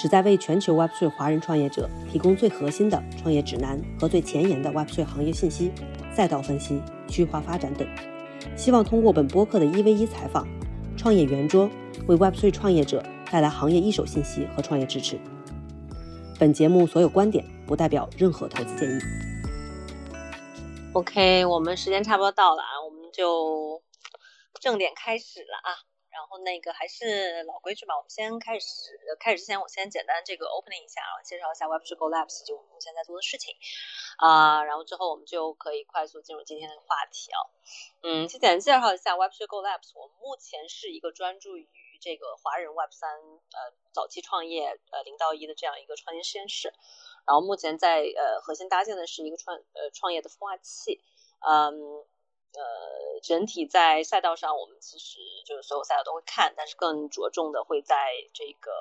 旨在为全球 Web3 华人创业者提供最核心的创业指南和最前沿的 Web3 行业信息、赛道分析、区化发展等。希望通过本播客的一 v 一采访、创业圆桌，为 Web3 创业者带来行业一手信息和创业支持。本节目所有观点不代表任何投资建议。OK，我们时间差不多到了啊，我们就正点开始了啊。然后那个还是老规矩吧，我们先开始。开始之前，我先简单这个 opening 一下，然后介绍一下 Web3 Go Labs 就我们目前在做的事情啊。然后之后我们就可以快速进入今天的话题啊。嗯，先简单介绍一下 Web3 Go Labs，我们目前是一个专注于这个华人 Web3 呃早期创业呃零到一的这样一个创新实验室。然后目前在呃核心搭建的是一个创呃创业的孵化器，嗯。呃，整体在赛道上，我们其实就是所有赛道都会看，但是更着重的会在这个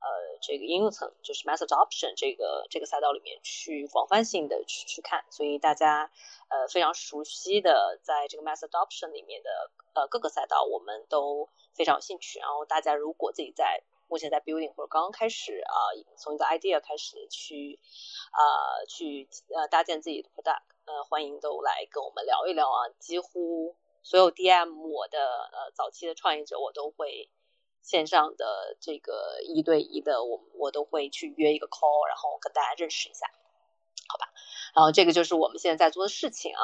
呃这个应用层，就是 mass adoption 这个这个赛道里面去广泛性的去去看。所以大家呃非常熟悉的，在这个 mass adoption 里面的呃各个赛道，我们都非常有兴趣。然后大家如果自己在目前在 building 或者刚刚开始啊，从一个 idea 开始去啊去呃搭建自己的 product。呃，欢迎都来跟我们聊一聊啊！几乎所有 DM 我的呃早期的创业者，我都会线上的这个一对一的，我我都会去约一个 call，然后跟大家认识一下，好吧？然后这个就是我们现在在做的事情啊。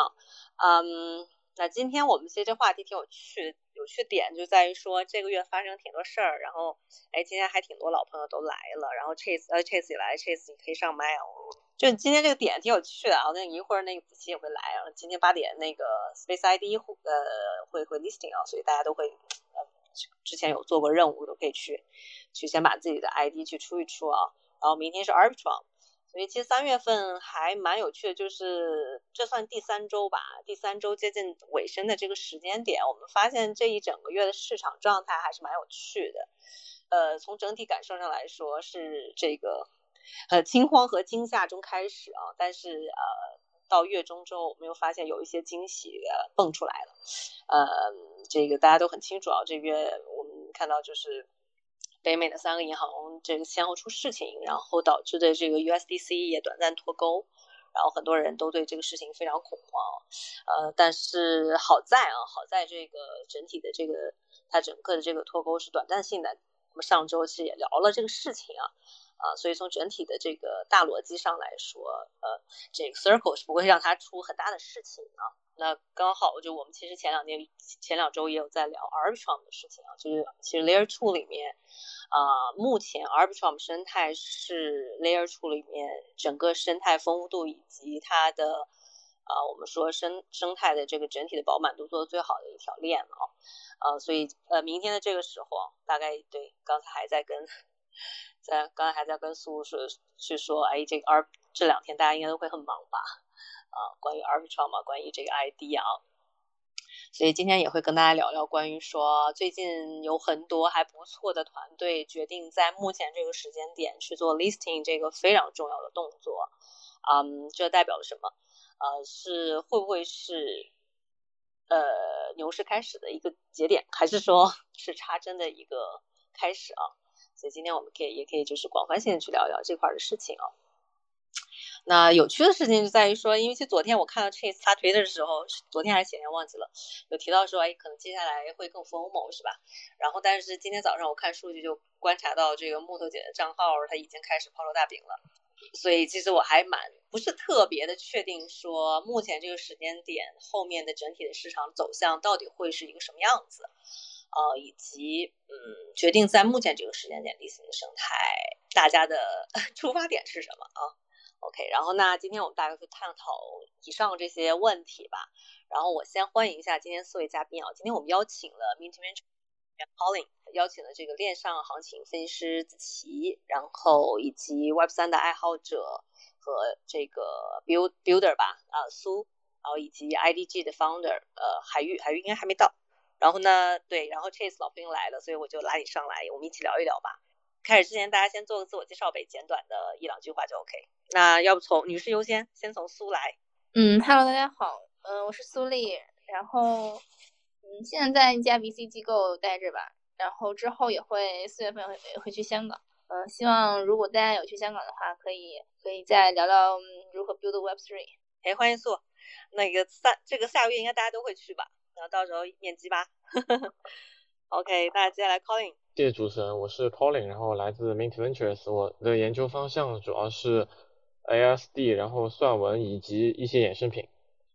嗯，那今天我们其实这话题挺有趣，有趣点就在于说这个月发生挺多事儿，然后哎，今天还挺多老朋友都来了，然后 Chase 呃 Chase 也来，Chase 你可以上麦哦。就今天这个点挺有趣的啊，那一会儿那个子琪也会来啊。今天八点那个 Space ID 会呃会会 listing 啊，所以大家都会呃之前有做过任务都可以去去先把自己的 ID 去出一出啊。然后明天是 Arbitrum，所以其实三月份还蛮有趣的，就是这算第三周吧，第三周接近尾声的这个时间点，我们发现这一整个月的市场状态还是蛮有趣的。呃，从整体感受上来说是这个。呃，惊慌和惊吓中开始啊，但是呃，到月中之后，我们又发现有一些惊喜呃蹦出来了。呃，这个大家都很清楚啊，这月我们看到就是北美的三个银行这个先后出事情，然后导致的这个 USDC 也短暂脱钩，然后很多人都对这个事情非常恐慌。呃，但是好在啊，好在这个整体的这个它整个的这个脱钩是短暂性的。我们上周其实也聊了这个事情啊。啊，所以从整体的这个大逻辑上来说，呃，这个 Circle 是不会让它出很大的事情啊。那刚好就我们其实前两天、前两周也有在聊 Arbitrum 的事情啊，就是其实 Layer Two 里面，啊，目前 Arbitrum 生态是 Layer Two 里面整个生态丰富度以及它的啊，我们说生生态的这个整体的饱满度做的最好的一条链了啊。啊，所以呃，明天的这个时候，大概对，刚才还在跟。在刚才还在跟苏说，是说，哎，这个 R 这两天大家应该都会很忙吧？啊，关于 Arbitrum 嘛，关于这个 ID 啊，所以今天也会跟大家聊聊关于说，最近有很多还不错的团队决定在目前这个时间点去做 listing 这个非常重要的动作。嗯，这代表了什么？呃，是会不会是呃牛市开始的一个节点，还是说 是插针的一个开始啊？所以今天我们可以也可以就是广泛性的去聊聊这块的事情啊。那有趣的事情就在于说，因为其实昨天我看到 Chase 发推的时候，昨天还是前天忘记了，有提到说，哎，可能接下来会更 formal 是吧？然后但是今天早上我看数据就观察到这个木头姐的账号，它已经开始抛售大饼了。所以其实我还蛮不是特别的确定说，目前这个时间点后面的整体的市场走向到底会是一个什么样子。呃，以及嗯，决定在目前这个时间点，l i s 的生态，大家的 出发点是什么啊？OK，然后那今天我们大概会探讨以上这些问题吧。然后我先欢迎一下今天四位嘉宾啊，今天我们邀请了 Mint Venture Colin，邀请了这个链上行情分析师子琪，然后以及 Web 三的爱好者和这个 build builder 吧，啊苏，然后以及 IDG 的 founder，呃海玉，海玉应该还没到。然后呢，对，然后 Chase 老朋友来了，所以我就拉你上来，我们一起聊一聊吧。开始之前，大家先做个自我介绍呗，简短的一两句话就 OK。那要不从女士优先，先从苏来。嗯，Hello，大家好，嗯，我是苏丽，然后嗯，现在在一家 VC 机构待着吧，然后之后也会四月份会会去香港，嗯，希望如果大家有去香港的话，可以可以再聊聊如何 build Web Three。哎，欢迎苏，那个三这个下个月应该大家都会去吧？然后到时候面基吧。OK，那接下来 Colin。谢谢主持人，我是 Colin，然后来自 Mint Ventures，我的研究方向主要是 ASD，然后算文以及一些衍生品。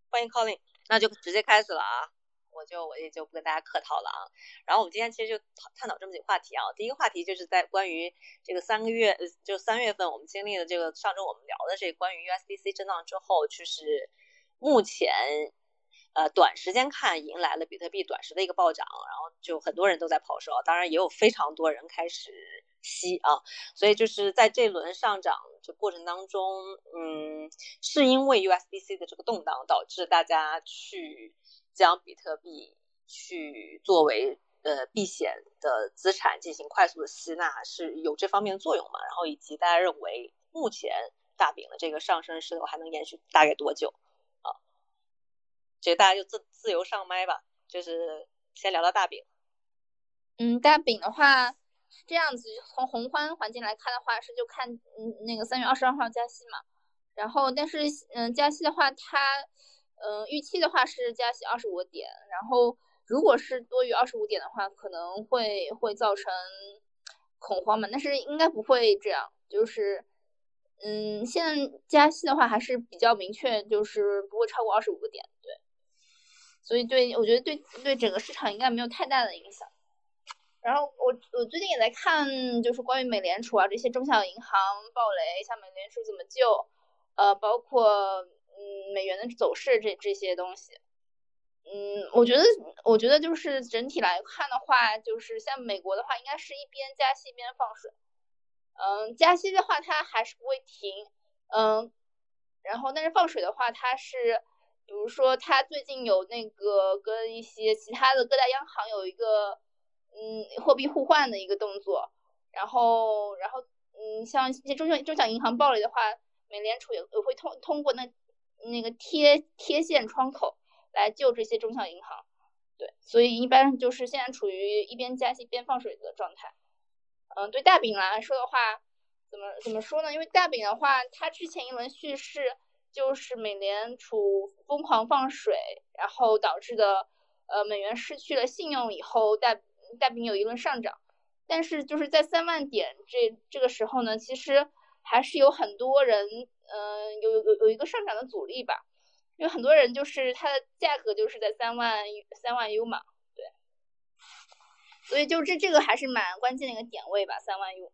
欢迎 Colin，那就直接开始了啊，我就我也就不跟大家客套了啊。然后我们今天其实就探讨这么几个话题啊，第一个话题就是在关于这个三个月，就三月份我们经历了这个上周我们聊的这关于 USDC 震荡之后，就是目前。呃，短时间看迎来了比特币短时的一个暴涨，然后就很多人都在抛售，当然也有非常多人开始吸啊，所以就是在这轮上涨这过程当中，嗯，是因为 USDC 的这个动荡导致大家去将比特币去作为呃避险的资产进行快速的吸纳，是有这方面的作用嘛？然后以及大家认为目前大饼的这个上升势头还能延续大概多久？所以大家就自自由上麦吧，就是先聊聊大饼。嗯，大饼的话这样子，从宏观环境来看的话，是就看嗯那个三月二十二号加息嘛。然后，但是嗯加息的话，它嗯预期的话是加息二十五点。然后，如果是多于二十五点的话，可能会会造成恐慌嘛。但是应该不会这样，就是嗯现在加息的话还是比较明确，就是不会超过二十五个点。对。所以对我觉得对对整个市场应该没有太大的影响。然后我我最近也在看，就是关于美联储啊这些中小银行暴雷，像美联储怎么救，呃，包括嗯美元的走势这这些东西。嗯，我觉得我觉得就是整体来看的话，就是像美国的话，应该是一边加息一边放水。嗯，加息的话它还是不会停，嗯，然后但是放水的话它是。比如说，他最近有那个跟一些其他的各大央行有一个嗯货币互换的一个动作，然后然后嗯像一些中小中小银行暴雷的话，美联储也也会通通过那那个贴贴现窗口来救这些中小银行，对，所以一般就是现在处于一边加息一边放水的状态。嗯，对大饼来说的话，怎么怎么说呢？因为大饼的话，它之前一轮叙事。就是美联储疯狂放水，然后导致的，呃，美元失去了信用以后，大大饼有一轮上涨，但是就是在三万点这这个时候呢，其实还是有很多人，嗯，有有有一个上涨的阻力吧，因为很多人就是它的价格就是在三万三万 U 嘛，对，所以就这这个还是蛮关键的一个点位吧，三万 U。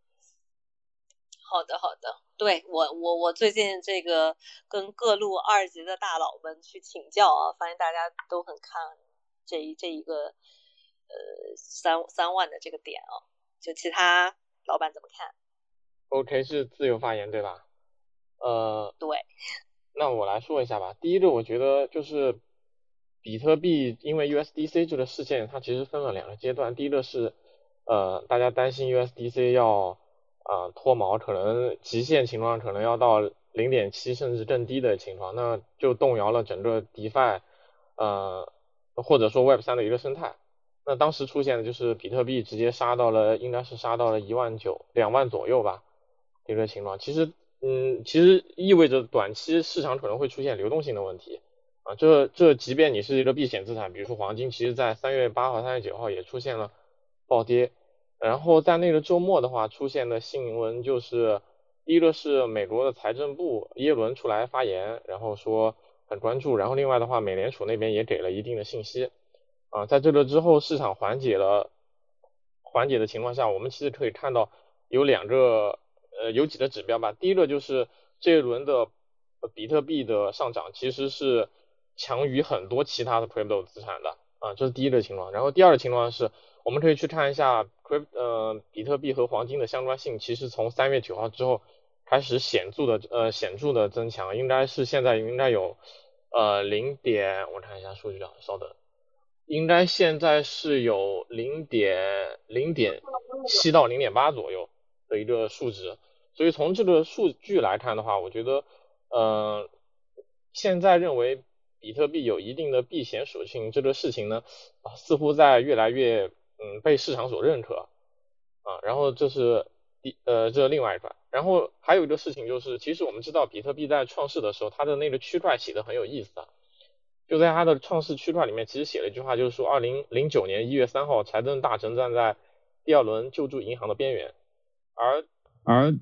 好的，好的，对我，我，我最近这个跟各路二级的大佬们去请教啊，发现大家都很看这一这一个呃三三万的这个点啊，就其他老板怎么看？OK，是自由发言对吧？呃，对。那我来说一下吧。第一个，我觉得就是比特币因为 USDC 这个事件，它其实分了两个阶段。第一个是呃，大家担心 USDC 要。啊，脱毛可能极限情况可能要到零点七甚至更低的情况，那就动摇了整个 DeFi，呃，或者说 Web 三的一个生态。那当时出现的就是比特币直接杀到了，应该是杀到了一万九、两万左右吧，一个情况。其实，嗯，其实意味着短期市场可能会出现流动性的问题啊。这这，即便你是一个避险资产，比如说黄金，其实在三月八号、三月九号也出现了暴跌。然后在那个周末的话，出现的新闻就是，第一个是美国的财政部耶伦出来发言，然后说很关注。然后另外的话，美联储那边也给了一定的信息。啊，在这个之后，市场缓解了，缓解的情况下，我们其实可以看到有两个，呃，有几个指标吧。第一个就是这一轮的比特币的上涨其实是强于很多其他的 crypto 资产的。啊，这是第一个情况。然后第二个情况是，我们可以去看一下 crypt 呃比特币和黄金的相关性，其实从三月九号之后开始显著的呃显著的增强，应该是现在应该有呃零点，我看一下数据啊，稍等，应该现在是有零点零点七到零点八左右的一个数值。所以从这个数据来看的话，我觉得，呃，现在认为比特币有一定的避险属性这个事情呢，啊，似乎在越来越嗯被市场所认可，啊，然后这是第呃这另外一块，然后还有一个事情就是，其实我们知道比特币在创世的时候，它的那个区块写的很有意思啊，就在它的创世区块里面，其实写了一句话，就是说二零零九年一月三号，财政大臣站在第二轮救助银行的边缘，而而。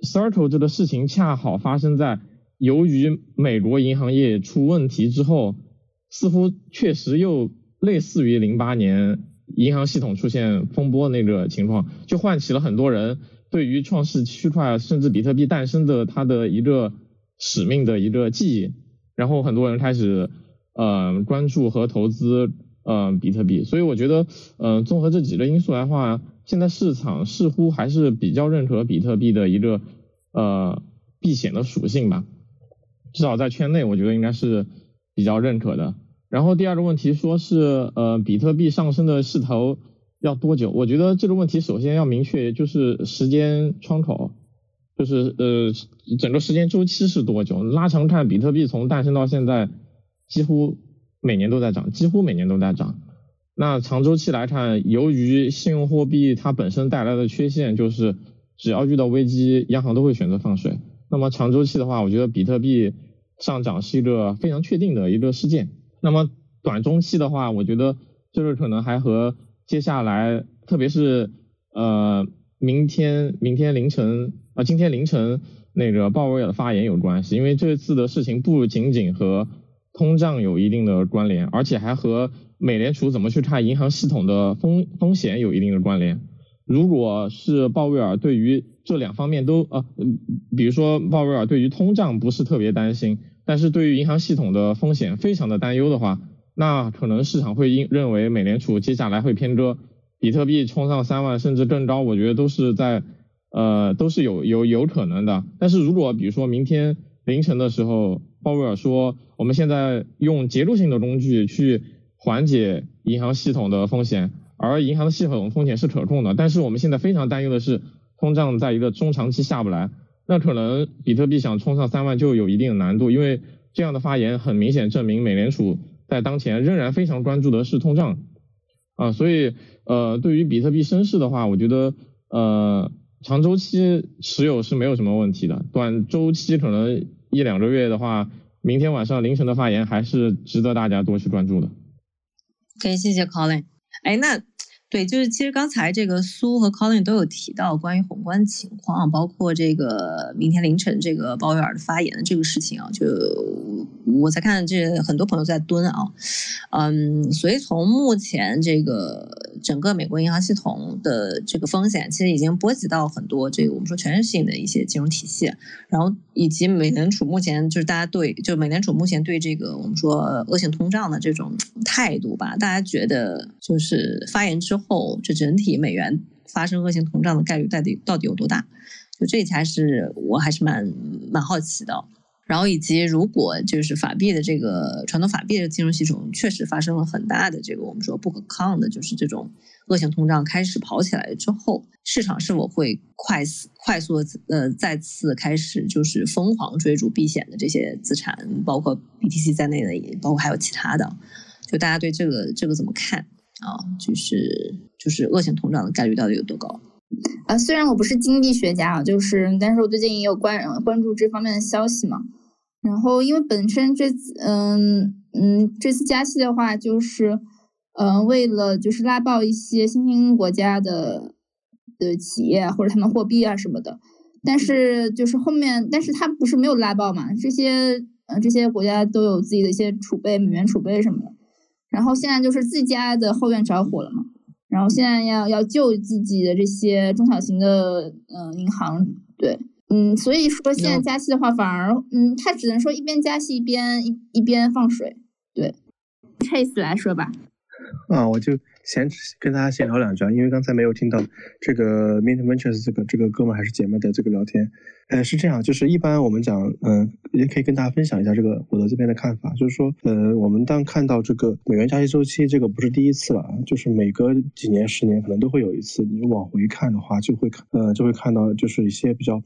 Circle 这个事情恰好发生在由于美国银行业出问题之后，似乎确实又类似于零八年银行系统出现风波那个情况，就唤起了很多人对于创世区块甚至比特币诞生的它的一个使命的一个记忆，然后很多人开始呃关注和投资呃比特币，所以我觉得呃综合这几个因素来话。现在市场似乎还是比较认可比特币的一个呃避险的属性吧，至少在圈内我觉得应该是比较认可的。然后第二个问题说是呃比特币上升的势头要多久？我觉得这个问题首先要明确就是时间窗口，就是呃整个时间周期是多久？拉长看，比特币从诞生到现在几乎每年都在涨，几乎每年都在涨。那长周期来看，由于信用货币它本身带来的缺陷，就是只要遇到危机，央行都会选择放水。那么长周期的话，我觉得比特币上涨是一个非常确定的一个事件。那么短中期的话，我觉得就是可能还和接下来，特别是呃明天明天凌晨啊今天凌晨那个鲍威尔的发言有关系，因为这次的事情不仅仅和通胀有一定的关联，而且还和美联储怎么去看银行系统的风风险有一定的关联。如果是鲍威尔对于这两方面都呃，比如说鲍威尔对于通胀不是特别担心，但是对于银行系统的风险非常的担忧的话，那可能市场会因认为美联储接下来会偏鸽，比特币冲上三万甚至更高，我觉得都是在呃都是有有有可能的。但是如果比如说明天凌晨的时候，鲍威尔说我们现在用结构性的工具去。缓解银行系统的风险，而银行的系统风险是可控的。但是我们现在非常担忧的是，通胀在一个中长期下不来，那可能比特币想冲上三万就有一定的难度。因为这样的发言很明显证明美联储在当前仍然非常关注的是通胀啊，所以呃，对于比特币升势的话，我觉得呃长周期持有是没有什么问题的，短周期可能一两个月的话，明天晚上凌晨的发言还是值得大家多去关注的。可以，谢谢 Colin。哎，那。对，就是其实刚才这个苏和 Colin 都有提到关于宏观情况，包括这个明天凌晨这个鲍威尔的发言的这个事情啊，就我在看这很多朋友在蹲啊，嗯，所以从目前这个整个美国银行系统的这个风险，其实已经波及到很多这个我们说全球性的一些金融体系，然后以及美联储目前就是大家对就美联储目前对这个我们说恶性通胀的这种态度吧，大家觉得就是发言之后后。这整体美元发生恶性通胀的概率到底到底有多大？就这才是我还是蛮蛮好奇的。然后以及如果就是法币的这个传统法币的金融系统确实发生了很大的这个我们说不可抗的，就是这种恶性通胀开始跑起来之后，市场是否会快速快速的呃再次开始就是疯狂追逐避险的这些资产，包括 BTC 在内的，包括还有其他的，就大家对这个这个怎么看？啊，就是就是恶性通胀的概率到底有多高？啊，虽然我不是经济学家啊，就是但是我最近也有关关注这方面的消息嘛。然后因为本身这次嗯嗯这次加息的话，就是嗯为了就是拉爆一些新兴国家的的企业或者他们货币啊什么的。但是就是后面，但是它不是没有拉爆嘛？这些呃这些国家都有自己的一些储备，美元储备什么的。然后现在就是自家的后院着火了嘛，然后现在要要救自己的这些中小型的嗯银行，对，嗯，所以说现在加息的话，反而嗯，它只能说一边加息一边一一边放水，对，case 来说吧，啊，我就先跟大家闲聊两句啊，因为刚才没有听到这个 Mint Ventures 这个这个哥们还是姐妹的这个聊天。呃，是这样，就是一般我们讲，嗯，也可以跟大家分享一下这个我的这边的看法，就是说，呃，我们当看到这个美元加息周期，这个不是第一次了，就是每隔几年、十年可能都会有一次。你往回看的话，就会看，呃，就会看到就是一些比较，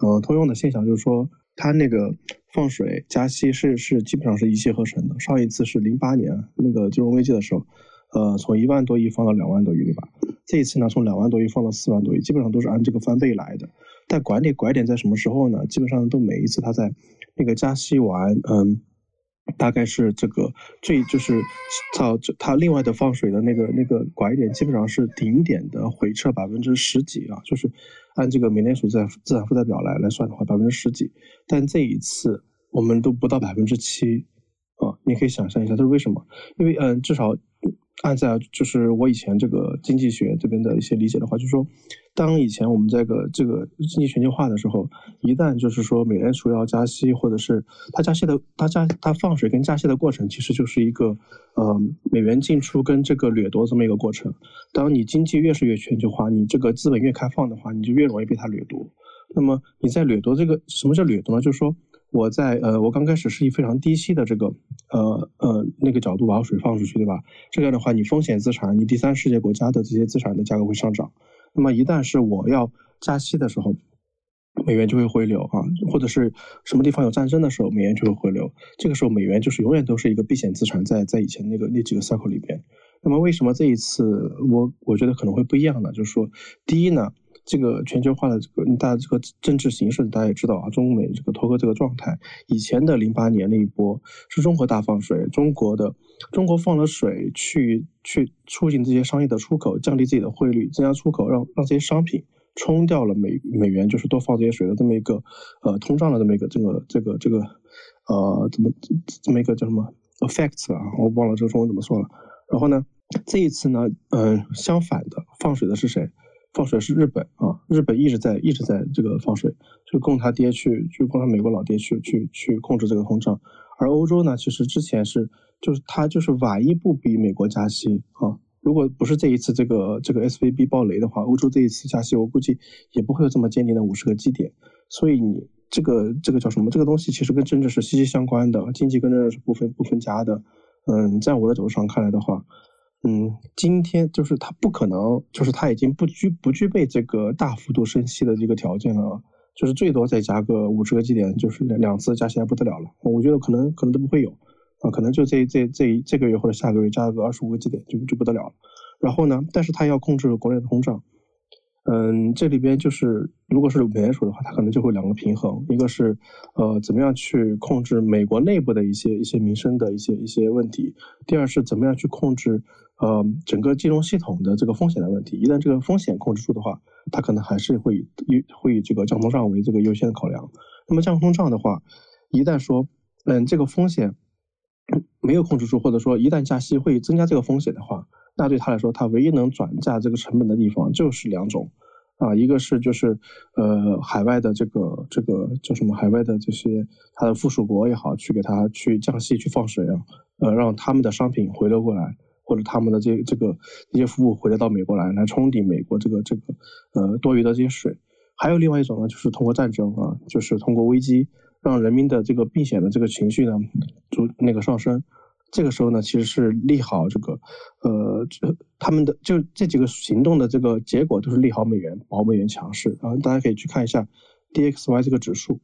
呃，通用的现象，就是说它那个放水加息是是基本上是一气呵成的。上一次是零八年那个金融危机的时候。呃，从一万多亿放到两万多亿，对吧？这一次呢，从两万多亿放到四万多亿，基本上都是按这个翻倍来的。但拐点拐点在什么时候呢？基本上都每一次它在那个加息完，嗯，大概是这个最就是到它另外的放水的那个那个拐点，基本上是顶点的回撤百分之十几啊，就是按这个美联储在资产负债表来来算的话，百分之十几。但这一次我们都不到百分之七啊，你可以想象一下这是为什么？因为嗯，至少。按在就是我以前这个经济学这边的一些理解的话，就是说，当以前我们这个这个经济全球化的时候，一旦就是说美联储要加息，或者是它加息的它加它放水跟加息的过程，其实就是一个呃美元进出跟这个掠夺这么一个过程。当你经济越是越全球化，你这个资本越开放的话，你就越容易被它掠夺。那么你在掠夺这个什么叫掠夺呢？就是说。我在呃，我刚开始是以非常低息的这个呃呃那个角度把水放出去，对吧？这样的话，你风险资产，你第三世界国家的这些资产的价格会上涨。那么一旦是我要加息的时候，美元就会回流啊，或者是什么地方有战争的时候，美元就会回流。这个时候，美元就是永远都是一个避险资产，在在以前那个那几个 cycle 里边。那么为什么这一次我我觉得可能会不一样呢？就是说，第一呢。这个全球化的这个大家这个政治形势，大家也知道啊，中美这个脱钩这个状态。以前的零八年那一波是中国大放水，中国的中国放了水去去促进这些商业的出口，降低自己的汇率，增加出口，让让这些商品冲掉了美美元，就是多放这些水的这么一个呃通胀的这么一个这个这个这个呃怎么这么一个叫什么 effects 啊？我忘了这个中文怎么说了。然后呢，这一次呢，嗯，相反的放水的是谁？放水是日本啊，日本一直在一直在这个放水，就供他爹去，就供他美国老爹去去去控制这个通胀。而欧洲呢，其实之前是就是他就是晚一步比美国加息啊。如果不是这一次这个这个 S V B 爆雷的话，欧洲这一次加息，我估计也不会有这么坚定的五十个基点。所以你这个这个叫什么？这个东西其实跟政治是息息相关的，经济跟政治是不分不分家的。嗯，在我的角度上看来的话。嗯，今天就是它不可能，就是它已经不具不具备这个大幅度升息的这个条件了，就是最多再加个五十个基点，就是两两次加起来不得了了。我觉得可能可能都不会有，啊，可能就这这这这个月或者下个月加个二十五个基点就就不得了了。然后呢，但是它要控制国内的通胀。嗯，这里边就是，如果是美联储的话，它可能就会两个平衡，一个是，呃，怎么样去控制美国内部的一些一些民生的一些一些问题；第二是怎么样去控制，呃，整个金融系统的这个风险的问题。一旦这个风险控制住的话，它可能还是会以会以这个降通胀为这个优先的考量。那么降通胀的话，一旦说，嗯，这个风险没有控制住，或者说一旦加息会增加这个风险的话。那对他来说，他唯一能转嫁这个成本的地方就是两种，啊，一个是就是呃海外的这个这个叫什么海外的这些他的附属国也好，去给他去降息去放水啊，呃让他们的商品回流过来，或者他们的这这个这些服务回流到美国来，来冲抵美国这个这个呃多余的这些水。还有另外一种呢，就是通过战争啊，就是通过危机让人民的这个避险的这个情绪呢就那个上升。这个时候呢，其实是利好这个，呃，他们的就这几个行动的这个结果都是利好美元，保美元强势。然后大家可以去看一下 DXY 这个指数。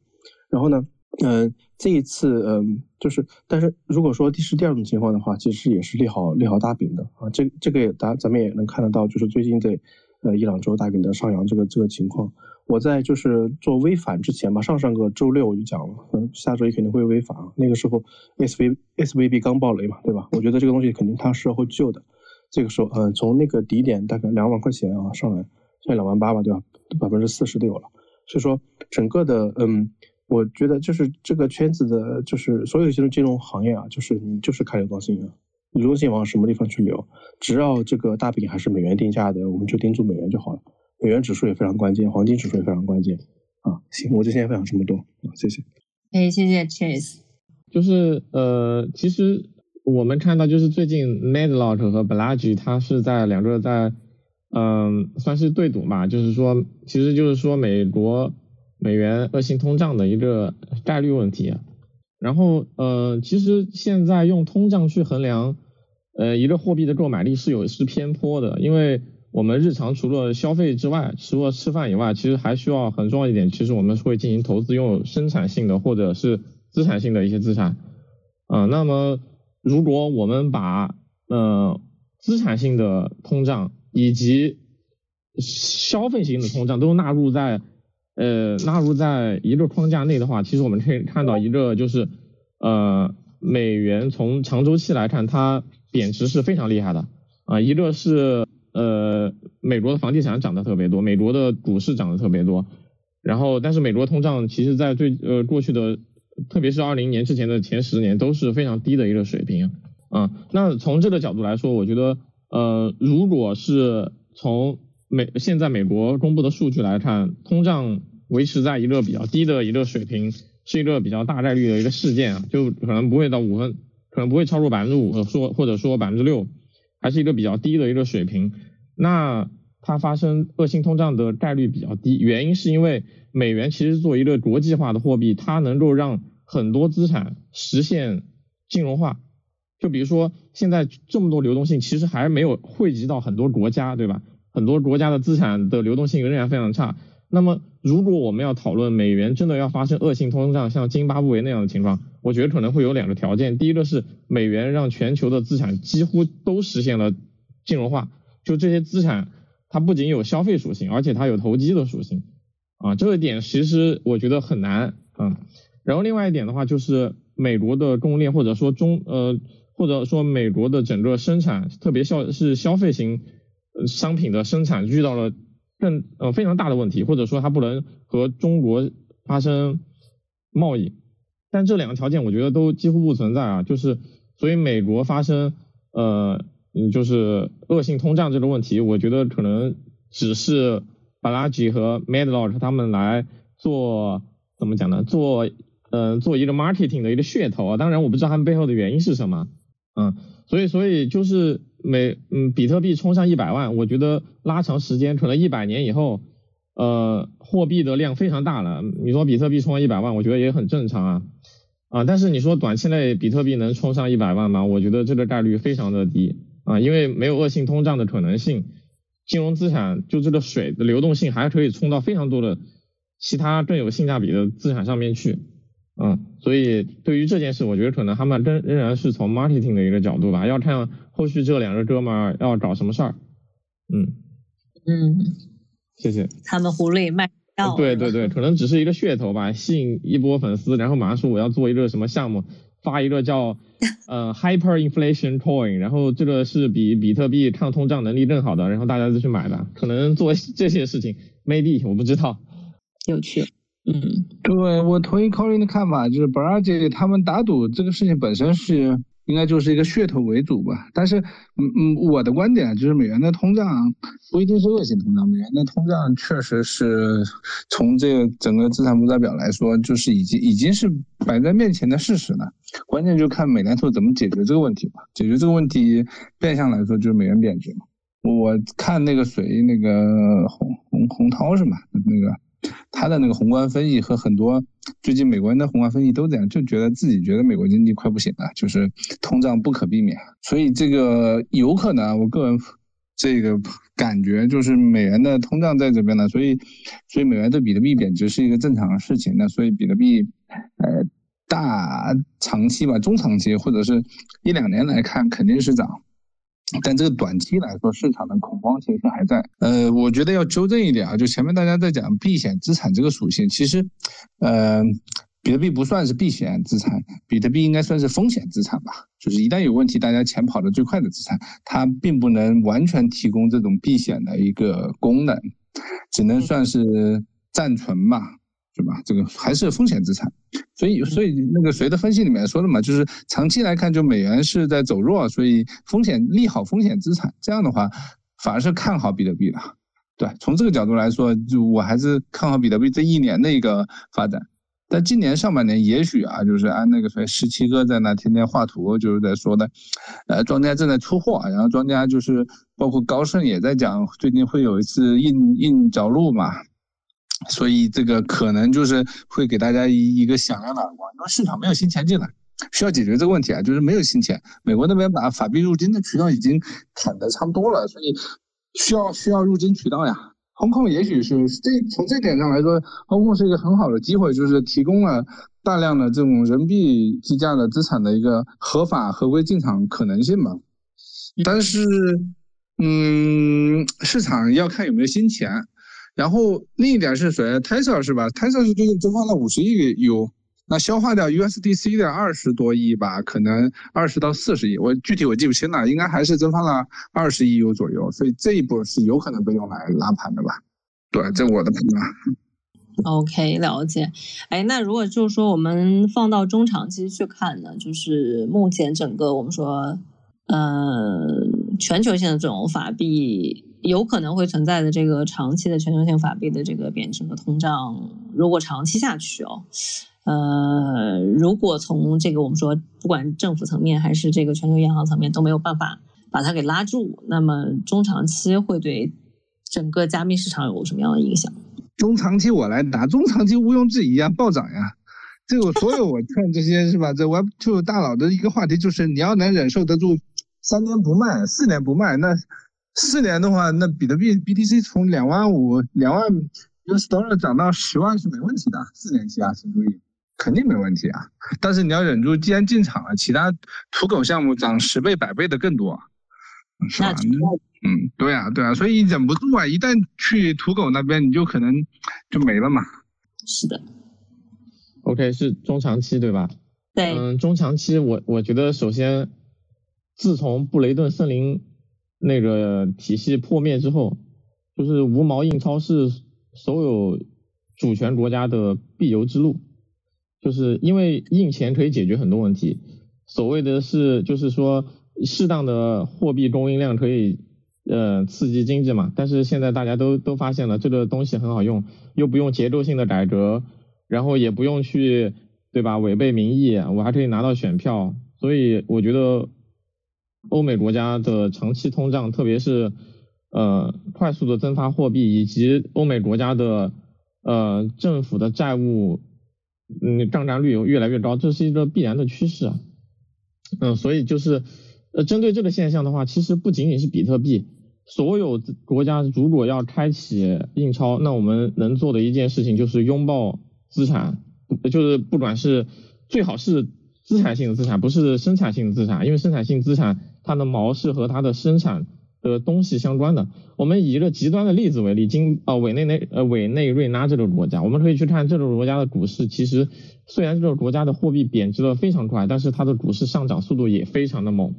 然后呢，嗯，这一次，嗯，就是，但是如果说第是第二种情况的话，其实也是利好利好大饼的啊。这这个也大咱们也能看得到，就是最近这呃一两周大饼的上扬这个这个情况。我在就是做微反之前吧，上上个周六我就讲了，嗯，下周一肯定会微反啊。那个时候 S V S V B 刚爆雷嘛，对吧？我觉得这个东西肯定它是会救的。这个时候，嗯，从那个底点大概两万块钱啊上来，现在两万八吧，对吧？百分之四十都有了。所以说，整个的，嗯，我觉得就是这个圈子的，就是所有金融金融行业啊，就是你就是看流动性啊，流动性往什么地方去流，只要这个大饼还是美元定价的，我们就盯住美元就好了。美元指数也非常关键，黄金指数也非常关键啊。行，我就先分享这么多啊，谢谢。哎，谢谢 Chase。就是呃，其实我们看到就是最近 Medlock 和 b l a g 它是在两个在嗯算是对赌嘛，就是说其实就是说美国美元恶性通胀的一个概率问题。然后呃其实现在用通胀去衡量呃一个货币的购买力是有是偏颇的，因为我们日常除了消费之外，除了吃饭以外，其实还需要很重要一点，其实我们会进行投资，拥有生产性的或者是资产性的一些资产。啊，那么如果我们把呃资产性的通胀以及消费型的通胀都纳入在呃纳入在一个框架内的话，其实我们可以看到一个就是呃美元从长周期来看，它贬值是非常厉害的啊，一个是呃美国的房地产涨得特别多，美国的股市涨得特别多，然后但是美国通胀其实在最呃过去的。特别是二零年之前的前十年都是非常低的一个水平啊。那从这个角度来说，我觉得呃，如果是从美现在美国公布的数据来看，通胀维持在一个比较低的一个水平，是一个比较大概率的一个事件啊，就可能不会到五分，可能不会超过百分之五，说或者说百分之六，还是一个比较低的一个水平。那它发生恶性通胀的概率比较低，原因是因为。美元其实作为一个国际化的货币，它能够让很多资产实现金融化。就比如说现在这么多流动性，其实还没有汇集到很多国家，对吧？很多国家的资产的流动性仍然非常差。那么如果我们要讨论美元真的要发生恶性通胀，像津巴布韦那样的情况，我觉得可能会有两个条件。第一个是美元让全球的资产几乎都实现了金融化，就这些资产它不仅有消费属性，而且它有投机的属性。啊，这个点其实我觉得很难啊。然后另外一点的话，就是美国的供应链或者说中呃或者说美国的整个生产，特别消是消费型商品的生产遇到了更呃非常大的问题，或者说它不能和中国发生贸易。但这两个条件我觉得都几乎不存在啊，就是所以美国发生呃嗯就是恶性通胀这个问题，我觉得可能只是。巴拉吉和 Medlock 他们来做怎么讲呢？做呃做一个 marketing 的一个噱头啊。当然我不知道他们背后的原因是什么，嗯，所以所以就是每嗯比特币冲上一百万，我觉得拉长时间可能一百年以后，呃货币的量非常大了。你说比特币冲上一百万，我觉得也很正常啊啊。但是你说短期内比特币能冲上一百万吗？我觉得这个概率非常的低啊，因为没有恶性通胀的可能性。金融资产就这个水的流动性还可以冲到非常多的其他更有性价比的资产上面去，啊，所以对于这件事，我觉得可能他们仍仍然是从 marketing 的一个角度吧，要看后续这两个哥们儿要搞什么事儿，嗯嗯，谢谢。他们狐狸卖药。对对对，可能只是一个噱头吧，吸引一波粉丝，然后马上说我要做一个什么项目。发一个叫 呃 hyperinflation coin，然后这个是比比特币抗通胀能力更好的，然后大家就去买吧。可能做这些事情，maybe 我不知道。有趣，嗯，对我同意 Colin 的看法，就是 b r a z 他们打赌这个事情本身是。应该就是一个噱头为主吧，但是，嗯嗯，我的观点就是美元的通胀不一定是恶性通胀，美元的通胀确实是从这个整个资产负债表来说，就是已经已经是摆在面前的事实了。关键就看美联储怎么解决这个问题吧。解决这个问题，变相来说就是美元贬值嘛。我看那个谁，那个洪洪洪涛是吗？那个。他的那个宏观分析和很多最近美国人的宏观分析都这样，就觉得自己觉得美国经济快不行了，就是通胀不可避免，所以这个有可能，我个人这个感觉就是美元的通胀在这边呢，所以所以美元对比特币贬值是一个正常的事情的，所以比特币呃大长期吧，中长期或者是一两年来看肯定是涨。但这个短期来说，市场的恐慌情绪还在。呃，我觉得要纠正一点啊，就前面大家在讲避险资产这个属性，其实，呃，比特币不算是避险资产，比特币应该算是风险资产吧。就是一旦有问题，大家钱跑得最快的资产，它并不能完全提供这种避险的一个功能，只能算是暂存吧。对吧？这个还是风险资产，所以所以那个谁的分析里面说的嘛，就是长期来看，就美元是在走弱，所以风险利好风险资产，这样的话反而是看好比特币的。对，从这个角度来说，就我还是看好比特币这一年的一个发展。但今年上半年也许啊，就是按那个谁十七哥在那天天画图，就是在说的，呃，庄家正在出货，然后庄家就是包括高盛也在讲，最近会有一次硬硬着陆嘛，所以这个可能就是会给大家一一个响亮的耳光，因为市场没有新钱进来，需要解决这个问题啊，就是没有新钱，美国那边把法币入金的渠道已经砍得差不多了，所以需要需要入金渠道呀。风控也许是这从这点上来说，风控是一个很好的机会，就是提供了大量的这种人民币计价的资产的一个合法合规进场可能性嘛。但是，嗯，市场要看有没有新钱。然后另一点是谁？Tesla 是吧？Tesla 是最近增发了五十亿 U，那消化掉 USDC 的二十多亿吧，可能二十到四十亿，我具体我记不清了，应该还是增发了二十亿 U 左右，所以这一步是有可能被用来拉盘的吧？对，这我的判断。OK，了解。哎，那如果就是说我们放到中长期去看呢，就是目前整个我们说，呃，全球性的这种法币有可能会存在的这个长期的全球性法币的这个贬值和通胀，如果长期下去哦。呃，如果从这个我们说，不管政府层面还是这个全球央行层面都没有办法把它给拉住，那么中长期会对整个加密市场有什么样的影响？中长期我来答，中长期毋庸置疑啊，暴涨呀！这个所有我看这些是吧？这 Web Two 大佬的一个话题就是，你要能忍受得住三年不卖、四年不卖，那四年的话，那比特币 BTC 从两万五、两万 US dollar 涨到十万是没问题的，四年期啊，请注意。肯定没问题啊，但是你要忍住，既然进场了，其他土狗项目涨十倍、百倍的更多，是吧？嗯，对啊，对啊，所以忍不住啊，一旦去土狗那边，你就可能就没了嘛。是的。OK，是中长期对吧？对。嗯，中长期我我觉得首先，自从布雷顿森林那个体系破灭之后，就是无毛印钞是所有主权国家的必由之路。就是因为印钱可以解决很多问题，所谓的是就是说适当的货币供应量可以呃刺激经济嘛，但是现在大家都都发现了这个东西很好用，又不用结构性的改革，然后也不用去对吧？违背民意，我还可以拿到选票，所以我觉得欧美国家的长期通胀，特别是呃快速的增发货币，以及欧美国家的呃政府的债务。嗯，杠杆率有越来越高，这是一个必然的趋势啊。嗯，所以就是呃，针对这个现象的话，其实不仅仅是比特币，所有国家如果要开启印钞，那我们能做的一件事情就是拥抱资产，就是不管是最好是资产性的资产，不是生产性的资产，因为生产性资产它的毛是和它的生产。的东西相关的，我们以一个极端的例子为例，今呃委内内呃委内瑞拉这个国家，我们可以去看这个国家的股市，其实虽然这个国家的货币贬值的非常快，但是它的股市上涨速度也非常的猛，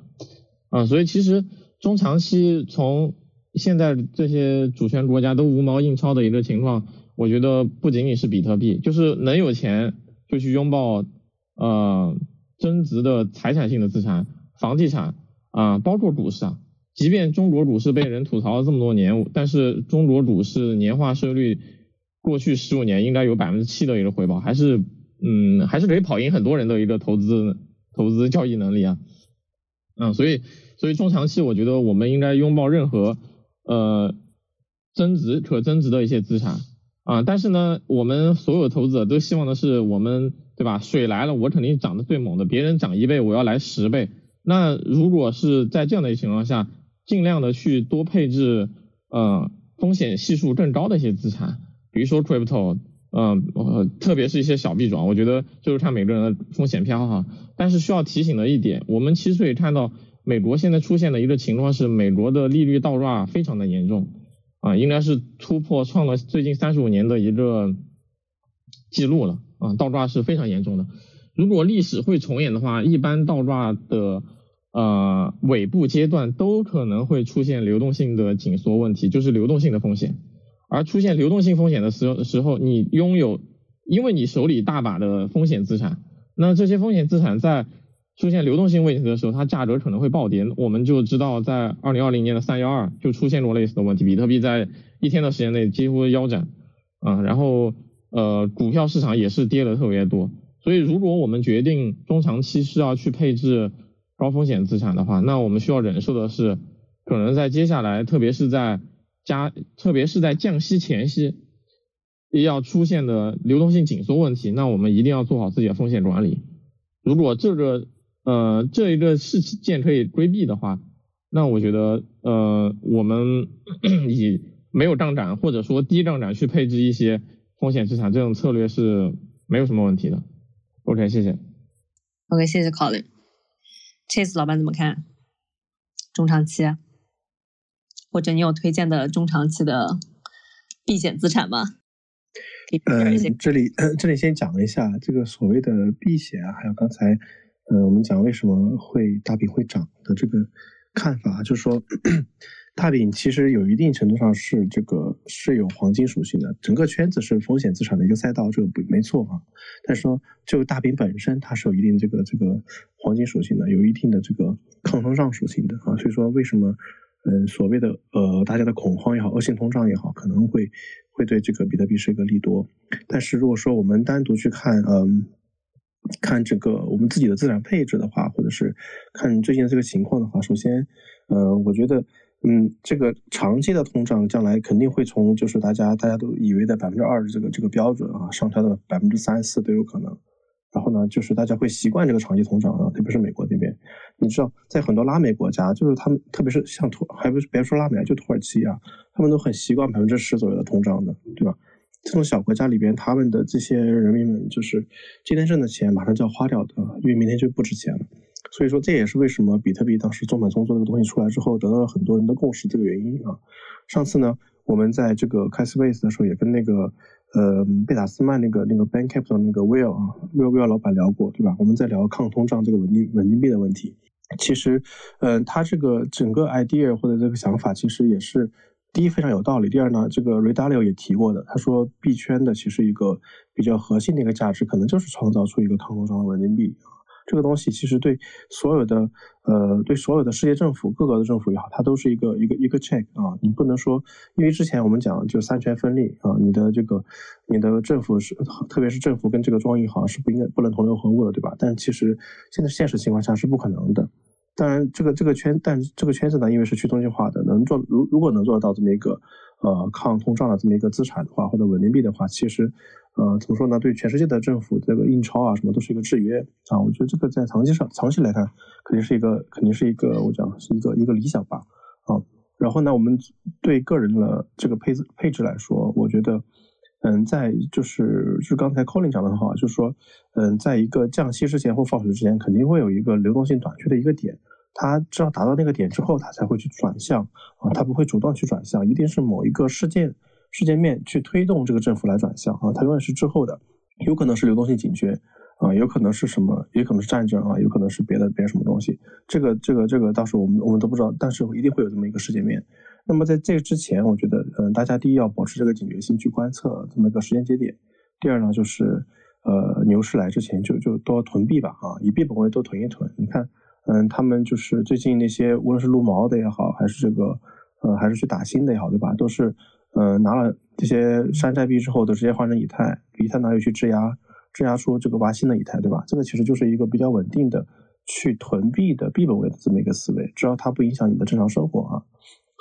啊，所以其实中长期从现在这些主权国家都无毛印钞的一个情况，我觉得不仅仅是比特币，就是能有钱就去拥抱呃增值的财产性的资产，房地产啊，包括股市啊。即便中国股市被人吐槽了这么多年，但是中国股市年化收益率过去十五年应该有百分之七的一个回报，还是嗯还是可以跑赢很多人的一个投资投资交易能力啊，嗯，所以所以中长期我觉得我们应该拥抱任何呃增值可增值的一些资产啊，但是呢，我们所有投资者都希望的是我们对吧？水来了，我肯定涨得最猛的，别人涨一倍，我要来十倍。那如果是在这样的情况下，尽量的去多配置，呃，风险系数更高的一些资产，比如说 crypto，嗯，呃，特别是一些小币种，我觉得就是看每个人的风险偏好哈。但是需要提醒的一点，我们其实也看到，美国现在出现的一个情况是，美国的利率倒挂非常的严重，啊，应该是突破创了最近三十五年的一个记录了，啊，倒挂是非常严重的。如果历史会重演的话，一般倒挂的。呃，尾部阶段都可能会出现流动性的紧缩问题，就是流动性的风险。而出现流动性风险的时时候，你拥有，因为你手里大把的风险资产，那这些风险资产在出现流动性问题的时候，它价格可能会暴跌。我们就知道，在二零二零年的三幺二就出现过类似的问题，比特币在一天的时间内几乎腰斩啊，然后呃，股票市场也是跌的特别多。所以，如果我们决定中长期是要去配置高风险资产的话，那我们需要忍受的是，可能在接下来，特别是在加，特别是在降息前夕，要出现的流动性紧缩问题。那我们一定要做好自己的风险管理。如果这个呃这一个事件可以规避的话，那我觉得呃我们 以没有杠杆或者说低杠杆去配置一些风险资产，这种策略是没有什么问题的。OK，谢谢。OK，谢谢 Colin。Chase 老板怎么看？中长期，或者你有推荐的中长期的避险资产吗？呃，这里 这里先讲一下这个所谓的避险啊，还有刚才呃我们讲为什么会大笔会涨的这个看法，就是说。大饼其实有一定程度上是这个是有黄金属性的，整个圈子是风险资产的一个赛道，这个不没错啊。但是说就大饼本身它是有一定这个这个黄金属性的，有一定的这个抗通胀属性的啊。所以说为什么嗯所谓的呃大家的恐慌也好，恶性通胀也好，可能会会对这个比特币是一个利多。但是如果说我们单独去看嗯看这个我们自己的资产配置的话，或者是看最近这个情况的话，首先呃我觉得。嗯，这个长期的通胀将来肯定会从就是大家大家都以为的百分之二的这个这个标准啊，上调到百分之三四都有可能。然后呢，就是大家会习惯这个长期通胀啊，特别是美国那边，你知道，在很多拉美国家，就是他们特别是像土，还不是别说拉美，就土耳其啊，他们都很习惯百分之十左右的通胀的，对吧？这种小国家里边，他们的这些人民们就是今天挣的钱马上就要花掉的，因为明天就不值钱了。所以说，这也是为什么比特币当时重版重做这个东西出来之后，得到了很多人的共识这个原因啊。上次呢，我们在这个开 Space 的时候，也跟那个呃贝塔斯曼那个那个 Bankcap 的那个 Will 啊，Will Will 老板聊过，对吧？我们在聊抗通胀这个稳定稳定币的问题。其实，嗯，他这个整个 idea 或者这个想法，其实也是第一非常有道理。第二呢，这个 Ray Dalio 也提过的，他说币圈的其实一个比较核心的一个价值，可能就是创造出一个抗通胀的稳定币。这个东西其实对所有的呃，对所有的世界政府各个的政府也好，它都是一个一个一个 check 啊。你不能说，因为之前我们讲就三权分立啊，你的这个你的政府是，特别是政府跟这个中央银行是不应该不能同流合污的，对吧？但其实现在现实情况下是不可能的。当然，这个这个圈，但这个圈子呢，因为是去中心化的，能做如如果能做得到这么一个呃抗通胀的这么一个资产的话，或者稳定币的话，其实。呃，怎么说呢？对全世界的政府这个印钞啊，什么都是一个制约啊。我觉得这个在长期上、长期来看，肯定是一个，肯定是一个，我讲是一个一个理想吧。啊，然后呢，我们对个人的这个配置配置来说，我觉得，嗯，在就是就刚才 Colin 讲的很好，就是说，嗯，在一个降息之前或放水之前，肯定会有一个流动性短缺的一个点。它只要达到那个点之后，它才会去转向啊，它不会主动去转向，一定是某一个事件。事件面去推动这个政府来转向啊，它永远是滞后的，有可能是流动性紧缺啊，有可能是什么，也可能是战争啊，有可能是别的别的什么东西，这个这个这个到时候我们我们都不知道，但是一定会有这么一个事件面。那么在这之前，我觉得嗯，大家第一要保持这个警觉性去观测这么一个时间节点，第二呢就是呃牛市来之前就就多囤币吧啊，以币本位多囤一囤。你看嗯，他们就是最近那些无论是撸毛的也好，还是这个呃还是去打新的也好，对吧，都是。呃，拿了这些山寨币之后，都直接换成以太，以太拿去质押，质押出这个挖新的以太，对吧？这个其实就是一个比较稳定的去囤币的币本位的这么一个思维，只要它不影响你的正常生活啊。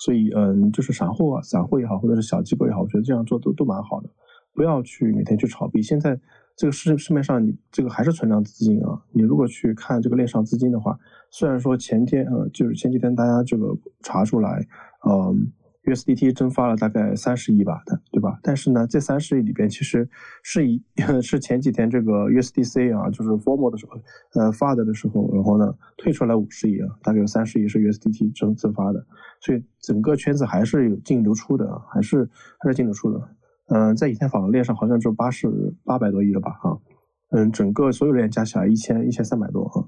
所以，嗯，就是散户啊，散户也好，或者是小机构也好，我觉得这样做都都蛮好的。不要去每天去炒币。现在这个市市面上，你这个还是存量资金啊。你如果去看这个链上资金的话，虽然说前天呃，就是前几天大家这个查出来，嗯。USDT 蒸发了大概三十亿吧，的对吧？但是呢，这三十亿里边其实是以 是前几天这个 USDC 啊，就是 formal 的时候，呃发的的时候，然后呢退出来五十亿啊，大概有三十亿是 USDT 蒸蒸发的，所以整个圈子还是有净流出的，还是还是净流出的。嗯，在以太坊链上好像就八十八百多亿了吧？哈，嗯，整个所有链加起来一千一千三百多哈。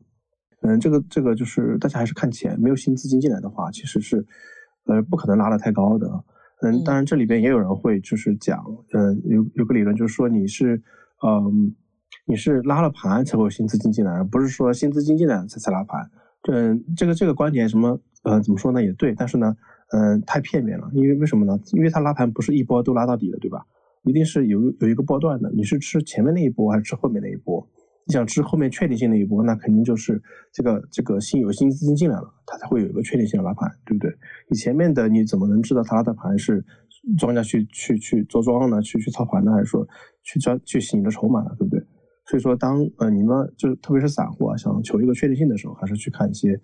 嗯，这个这个就是大家还是看钱，没有新资金进来的话，其实是。呃，不可能拉得太高的，嗯，当然这里边也有人会就是讲，嗯，有有个理论就是说你是，嗯，你是拉了盘才会有新资金进来，不是说新资金进来才才拉盘，嗯，这个这个观点什么，呃，怎么说呢也对，但是呢，嗯，太片面了，因为为什么呢？因为它拉盘不是一波都拉到底的，对吧？一定是有有一个波段的。你是吃前面那一波还是吃后面那一波？你想吃后面确定性那一波，那肯定就是这个这个新有新资金进来了，它才会有一个确定性的拉盘，对不对？你前面的你怎么能知道它的盘是庄家去去去做庄呢？去去操盘呢？还是说去抓去洗你的筹码呢？对不对？所以说，当呃你们就是特别是散户啊，想求一个确定性的时候，还是去看一些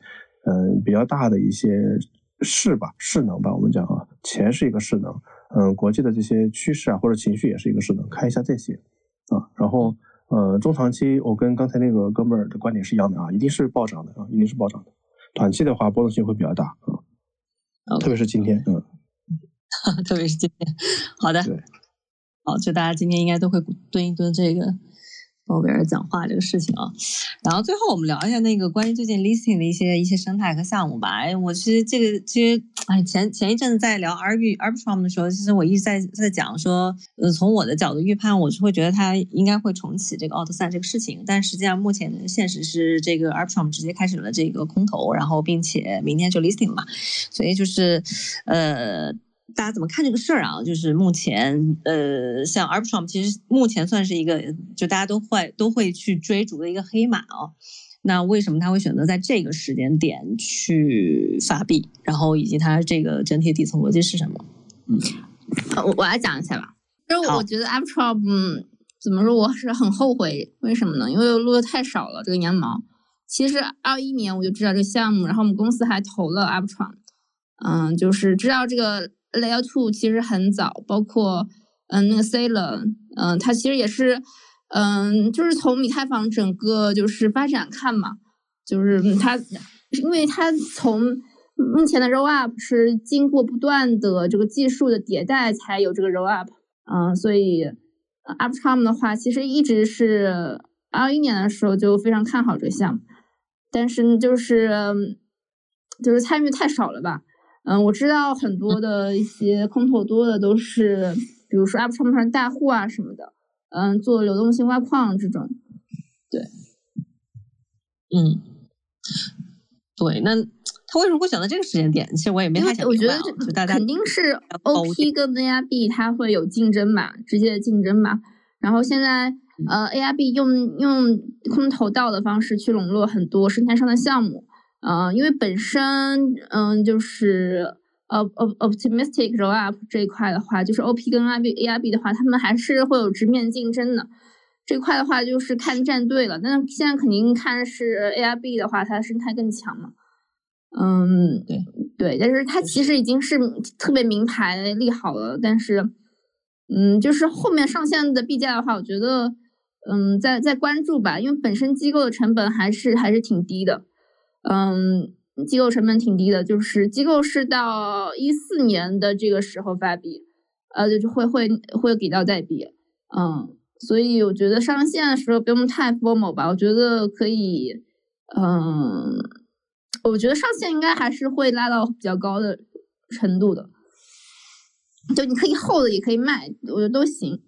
嗯比较大的一些势吧，势能吧。我们讲啊，钱是一个势能，嗯，国际的这些趋势啊或者情绪也是一个势能，看一下这些啊，然后。呃，中长期我跟刚才那个哥们儿的观点是一样的啊，一定是暴涨的啊，一定是暴涨的。短期的话波动性会比较大啊，特别是今天，嗯，特别是今天，好的，好，就大家今天应该都会蹲一蹲这个。诺贝尔讲话这个事情啊，然后最后我们聊一下那个关于最近 listing 的一些一些生态和项目吧。哎，我其实这个其实哎前前一阵子在聊 Arb Arbitrum 的时候，其实我一直在在讲说，呃，从我的角度预判，我是会觉得它应该会重启这个奥特赛这个事情。但实际上目前现实是，这个 Arbitrum 直接开始了这个空投，然后并且明天就 listing 了嘛，所以就是呃。大家怎么看这个事儿啊？就是目前，呃，像 Arbitrum 其实目前算是一个，就大家都会都会去追逐的一个黑马哦。那为什么他会选择在这个时间点去发币？然后以及它这个整体底层逻辑是什么？嗯，我我来讲一下吧。就是我觉得 Arbitrum 怎么说，我是很后悔。为什么呢？因为录的太少了这个羊毛。其实二一年我就知道这个项目，然后我们公司还投了 Arbitrum，嗯，就是知道这个。Layer Two 其实很早，包括嗯那个 Sailor，嗯，它其实也是，嗯，就是从以太坊整个就是发展看嘛，就是它，因为它从目前的 Roll Up 是经过不断的这个技术的迭代才有这个 Roll Up，嗯，所以 Uptime 的话，其实一直是二一年的时候就非常看好这个项目，但是就是就是参与太少了吧。嗯，我知道很多的一些空投多的都是，比如说 App 上面大户啊什么的，嗯，做流动性挖矿这种，对，嗯，对，那他为什么会选择这个时间点？其实我也没太想。我觉得大家肯定是 OP 跟 ARB 它会有竞争嘛，直接的竞争嘛。然后现在呃 ARB 用用空投道的方式去笼络很多生态上的项目。嗯，因为本身，嗯，就是呃，op optimistic roll up 这一块的话，就是 OP 跟 ARB ARB 的话，他们还是会有直面竞争的。这块的话，就是看战队了。但是现在肯定看是 ARB 的话，它的生态更强嘛。嗯，对对，但是它其实已经是特别名牌利好了。但是，嗯，就是后面上线的币价的话，我觉得，嗯，在在关注吧，因为本身机构的成本还是还是挺低的。嗯，机构成本挺低的，就是机构是到一四年的这个时候发币，呃，就就会会会给到代币，嗯，所以我觉得上线的时候不用太 formal 吧，我觉得可以，嗯，我觉得上线应该还是会拉到比较高的程度的，就你可以 hold 也可以卖，我觉得都行。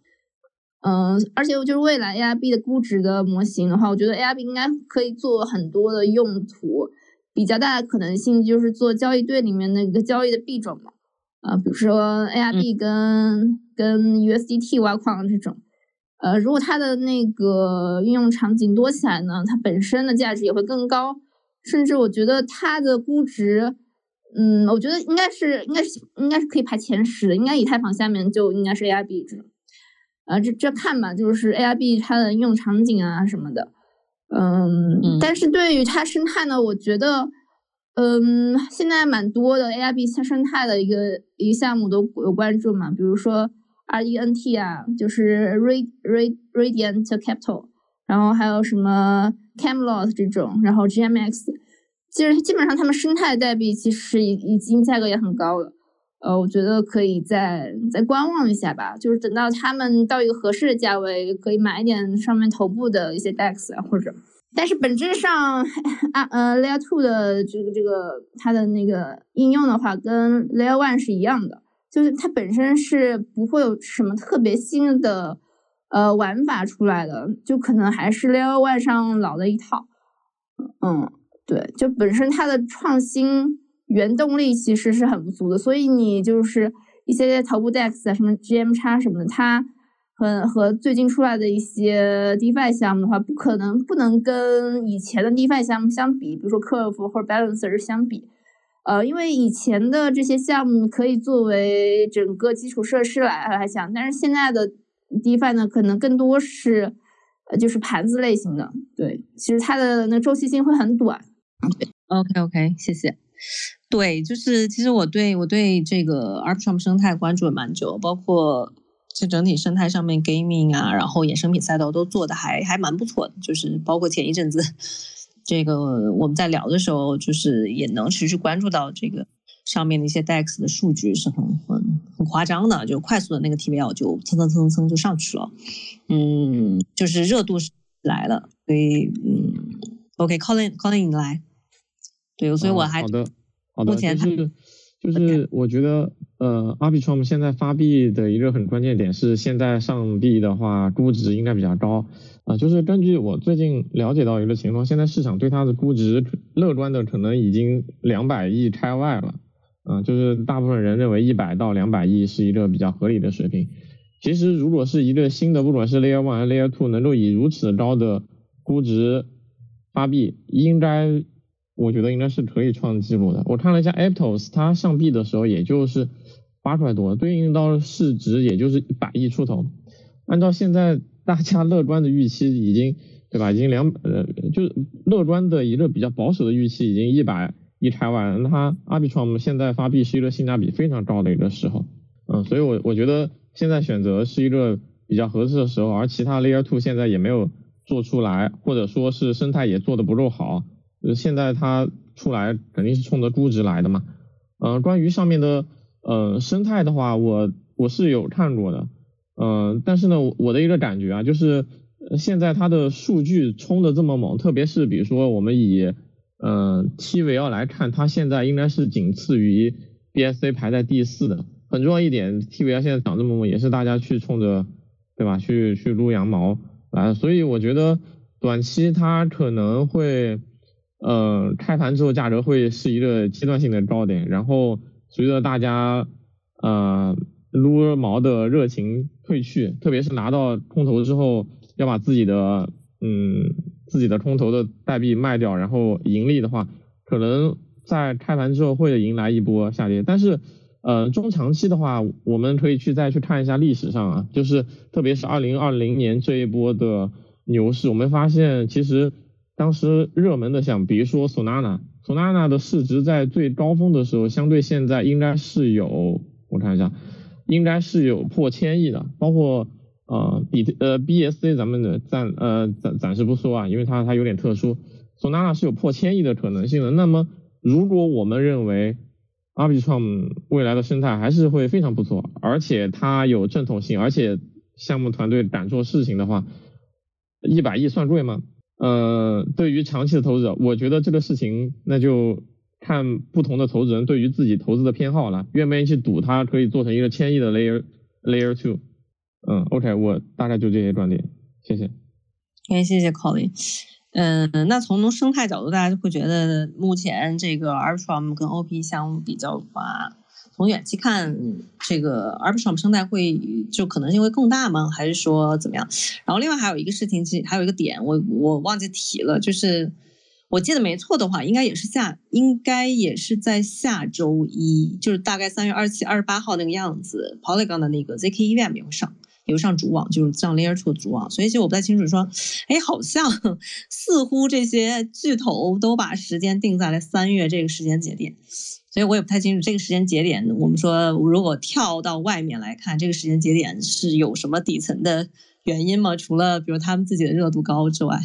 嗯，而且就是未来 ARB 的估值的模型的话，我觉得 ARB 应该可以做很多的用途，比较大的可能性就是做交易对里面那个交易的币种嘛，啊，比如说 ARB 跟跟 USDT 挖矿这种，呃，如果它的那个应用场景多起来呢，它本身的价值也会更高，甚至我觉得它的估值，嗯，我觉得应该是应该是应该是可以排前十的，应该以太坊下面就应该是 ARB 这种。啊，这这看吧，就是 ARB 它的应用场景啊什么的，嗯，但是对于它生态呢，我觉得，嗯，现在蛮多的 ARB 它生态的一个一个项目都有关注嘛，比如说 RENT 啊，就是 Rad Rad Radiant Capital，然后还有什么 Camelot 这种，然后 GMX，其实基本上他们生态代币其实已已经价格也很高了。呃，我觉得可以再再观望一下吧，就是等到他们到一个合适的价位，可以买一点上面头部的一些 DEX 啊，或者，但是本质上啊，呃，Layer Two 的这个这个它的那个应用的话，跟 Layer One 是一样的，就是它本身是不会有什么特别新的呃玩法出来的，就可能还是 Layer One 上老的一套，嗯，对，就本身它的创新。原动力其实是很不足的，所以你就是一些头部 DEX 啊，什么 GM 叉什么的，它和和最近出来的一些 DeFi 项目的话，不可能不能跟以前的 DeFi 项目相比，比如说 Curve 或者 Balancer 相比，呃，因为以前的这些项目可以作为整个基础设施来来讲，但是现在的 DeFi 呢，可能更多是呃就是盘子类型的，对，其实它的那周期性会很短。OK OK，谢谢。对，就是其实我对我对这个 Arbitrum 生态关注了蛮久，包括。这整体生态上面，gaming 啊，然后衍生品赛道都做的还还蛮不错的，就是包括前一阵子，这个我们在聊的时候，就是也能持续关注到这个上面的一些 DEX 的数据是很很很夸张的，就快速的那个 TVL 就蹭蹭蹭蹭蹭就上去了，嗯，就是热度是来了，所以嗯，OK，Colin Colin 你来，对，所以我还好的好的，目前就是就是我觉得。呃，Arbitrum 现在发币的一个很关键点是，现在上币的话估值应该比较高啊。就是根据我最近了解到一个情况，现在市场对它的估值乐观的可能已经两百亿开外了，啊，就是大部分人认为一百到两百亿是一个比较合理的水平。其实如果是一个新的，不管是 Layer One 还是 Layer Two，能够以如此高的估值发币，应该我觉得应该是可以创纪录的。我看了一下 Aptos，它上币的时候也就是。八块多，对应到市值也就是一百亿出头。按照现在大家乐观的预期，已经对吧？已经两呃，就是乐观的一个比较保守的预期，已经一百亿开外。那它 Arbitrum 现在发币是一个性价比非常高的一个时候，嗯，所以我我觉得现在选择是一个比较合适的时候。而其他 Layer Two 现在也没有做出来，或者说是生态也做的不够好，呃，现在它出来肯定是冲着估值来的嘛。嗯，关于上面的。呃，生态的话，我我是有看过的，嗯，但是呢，我的一个感觉啊，就是现在它的数据冲的这么猛，特别是比如说我们以嗯 TVL 来看，它现在应该是仅次于 BSC 排在第四的。很重要一点，TVL 现在涨这么猛，也是大家去冲着对吧，去去撸羊毛来，所以我觉得短期它可能会呃开盘之后价格会是一个阶段性的高点，然后。随着大家呃撸毛的热情退去，特别是拿到空投之后，要把自己的嗯自己的空投的代币卖掉，然后盈利的话，可能在开盘之后会迎来一波下跌。但是呃中长期的话，我们可以去再去看一下历史上啊，就是特别是二零二零年这一波的牛市，我们发现其实当时热门的像比如说 Solana。Solana 的市值在最高峰的时候，相对现在应该是有，我看一下，应该是有破千亿的。包括呃比呃 BSC 咱们的暂呃暂暂时不说啊，因为它它有点特殊。Solana 是有破千亿的可能性的。那么如果我们认为 Arbitrum 未来的生态还是会非常不错，而且它有正统性，而且项目团队敢做事情的话，一百亿算贵吗？呃，对于长期的投资者，我觉得这个事情那就看不同的投资人对于自己投资的偏好了，愿不愿意去赌它可以做成一个千亿的 layer layer two。嗯，OK，我大概就这些观点，谢谢。哎，谢谢 Colin。嗯，那从生态角度，大家就会觉得目前这个 Arbitrum 跟 OP 项目比较的话。从远期看，这个 Arbitrum 生态会就可能性会更大吗？还是说怎么样？然后另外还有一个事情，其实还有一个点，我我忘记提了，就是我记得没错的话，应该也是下，应该也是在下周一，就是大概三月二十七、二十八号那个样子，Polygon 的那个 ZK EVM 也会上，也会上主网，就是上 Layer Two 的主网。所以其实我不太清楚，说，哎，好像 似乎这些巨头都把时间定在了三月这个时间节点。所以我也不太清楚这个时间节点。我们说，如果跳到外面来看，这个时间节点是有什么底层的原因吗？除了比如他们自己的热度高之外，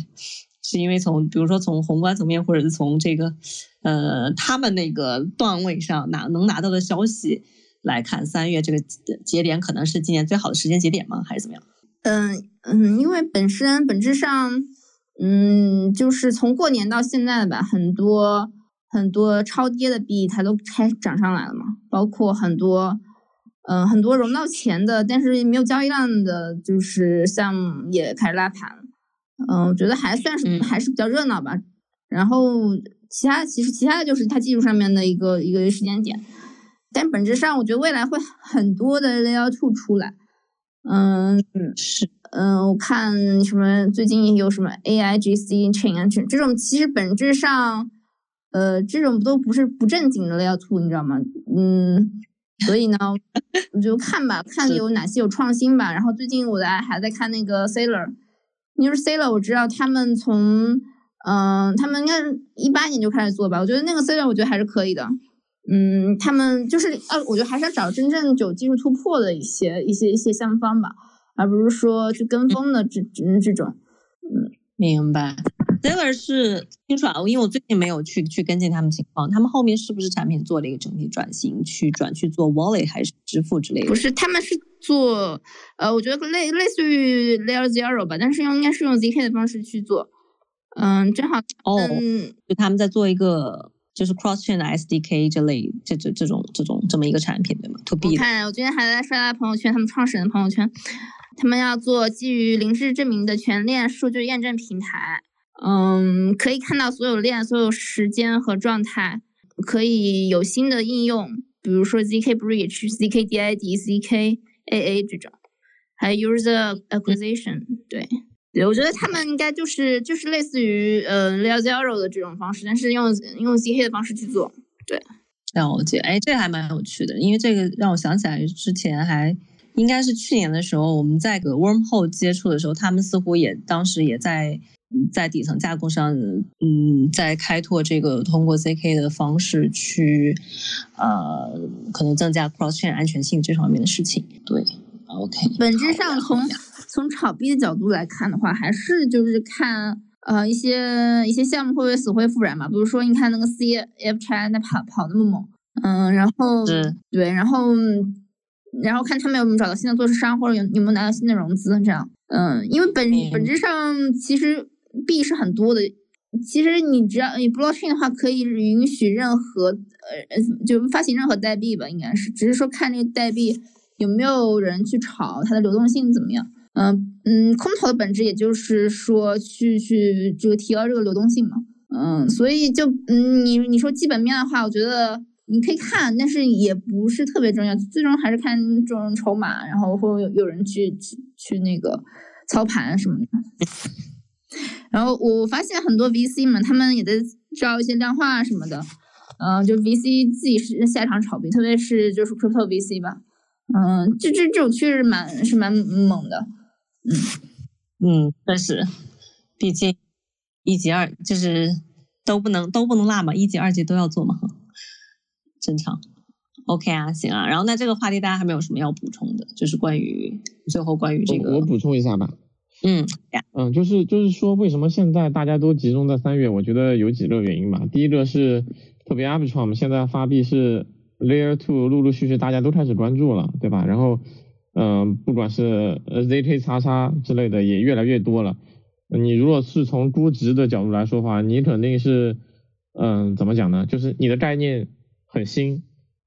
是因为从比如说从宏观层面，或者是从这个呃他们那个段位上拿能拿到的消息来看，三月这个节点可能是今年最好的时间节点吗？还是怎么样？嗯嗯，因为本身本质上，嗯，就是从过年到现在吧，很多。很多超跌的币它都开始涨上来了嘛，包括很多，嗯，很多融到钱的，但是没有交易量的，就是项目也开始拉盘了。嗯，我觉得还算是还是比较热闹吧。然后其他其实其他的就是它技术上面的一个一个时间点，但本质上我觉得未来会很多的 Layer Two 出来。嗯，是，嗯，我看什么最近有什么 AIGC chain 啊，这这种其实本质上，呃，这种都不是不正经的 layer two，你知道吗？嗯，所以呢，我就看吧，看有哪些有创新吧。然后最近我在还在看那个 Sailor，因为 Sailor 我知道他们从，嗯，他们应该一八年就开始做吧，我觉得那个 Sailor 我觉得还是可以的。嗯，他们就是呃，我觉得还是要找真正有技术突破的一些一些一些项目方吧，而不是说去跟风的这这这种。嗯，明白。Seller 是清楚啊，因为我最近没有去去跟进他们情况，他们后面是不是产品做了一个整体转型，去转去做 Wallet 还是支付之类的？不是，他们是做呃，我觉得类类似于 Layer Zero 吧，但是用应该是用 ZK 的方式去做。嗯，正好哦，就他们在做一个。就是 cross chain 的 SDK 这类这这这种这种这么一个产品对吗？To B 我看我今天还在刷他朋友圈，他们创始人的朋友圈，他们要做基于零知证明的全链数据验证平台。嗯，可以看到所有链、所有时间和状态，可以有新的应用，比如说 zk bridge、zk did、zk aa 这种，还有 user acquisition。对。对，我觉得他们应该就是就是类似于呃 Layer Zero 的这种方式，但是用用 zk 的方式去做。对，了解。哎，这还蛮有趣的，因为这个让我想起来之前还应该是去年的时候，我们在个 Wormhole 接触的时候，他们似乎也当时也在在底层架构上，嗯，在开拓这个通过 zk 的方式去呃可能增加 cross chain 安全性这方面的事情。对，OK。本质上从从炒币的角度来看的话，还是就是看呃一些一些项目会不会死灰复燃嘛？比如说你看那个 C F X I 那跑跑那么猛，嗯，然后对，然后然后看他们有没有找到新的做市商，或者有有没有拿到新的融资，这样，嗯，因为本本质上其实币是很多的，其实你只要你 blockchain 的话，可以允许任何呃就发行任何代币吧，应该是，只是说看这个代币有没有人去炒，它的流动性怎么样。嗯嗯，空投的本质也就是说去去这个提高这个流动性嘛。嗯，所以就嗯你你说基本面的话，我觉得你可以看，但是也不是特别重要，最终还是看这种筹码，然后会有有人去去去那个操盘什么的。然后我发现很多 VC 们他们也在招一些量化什么的，嗯，就 VC 自己是下场炒币，特别是就是 Crypto VC 吧，嗯，这这这种确实蛮是蛮猛的。嗯嗯，确实，毕竟一级二就是都不能都不能落嘛，一级二级都要做嘛，正常。OK 啊，行啊。然后那这个话题大家还没有什么要补充的，就是关于最后关于这个，我补充一下吧。嗯嗯，就是就是说，为什么现在大家都集中在三月？我觉得有几个原因吧。第一个是特别 Arbitrum 现在发币是 Layer Two，陆陆续续大家都开始关注了，对吧？然后。嗯，不管是呃 zk 叉叉之类的也越来越多了。你如果是从估值的角度来说的话，你肯定是，嗯，怎么讲呢？就是你的概念很新，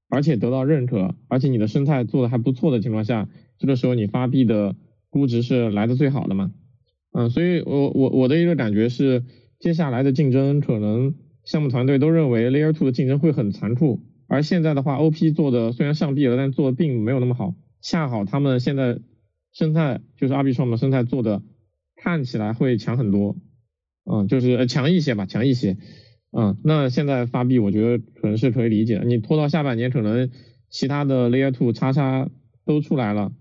而且得到认可，而且你的生态做的还不错的情况下，这个时候你发币的估值是来的最好的嘛。嗯，所以我我我的一个感觉是，接下来的竞争可能项目团队都认为 layer two 的竞争会很残酷，而现在的话，OP 做的虽然上币了，但做的并没有那么好。恰好他们现在生态就是阿比创的生态做的看起来会强很多，嗯，就是强一些吧，强一些，嗯，那现在发币我觉得可能是可以理解。你拖到下半年，可能其他的 Layer Two 叉叉都出来了，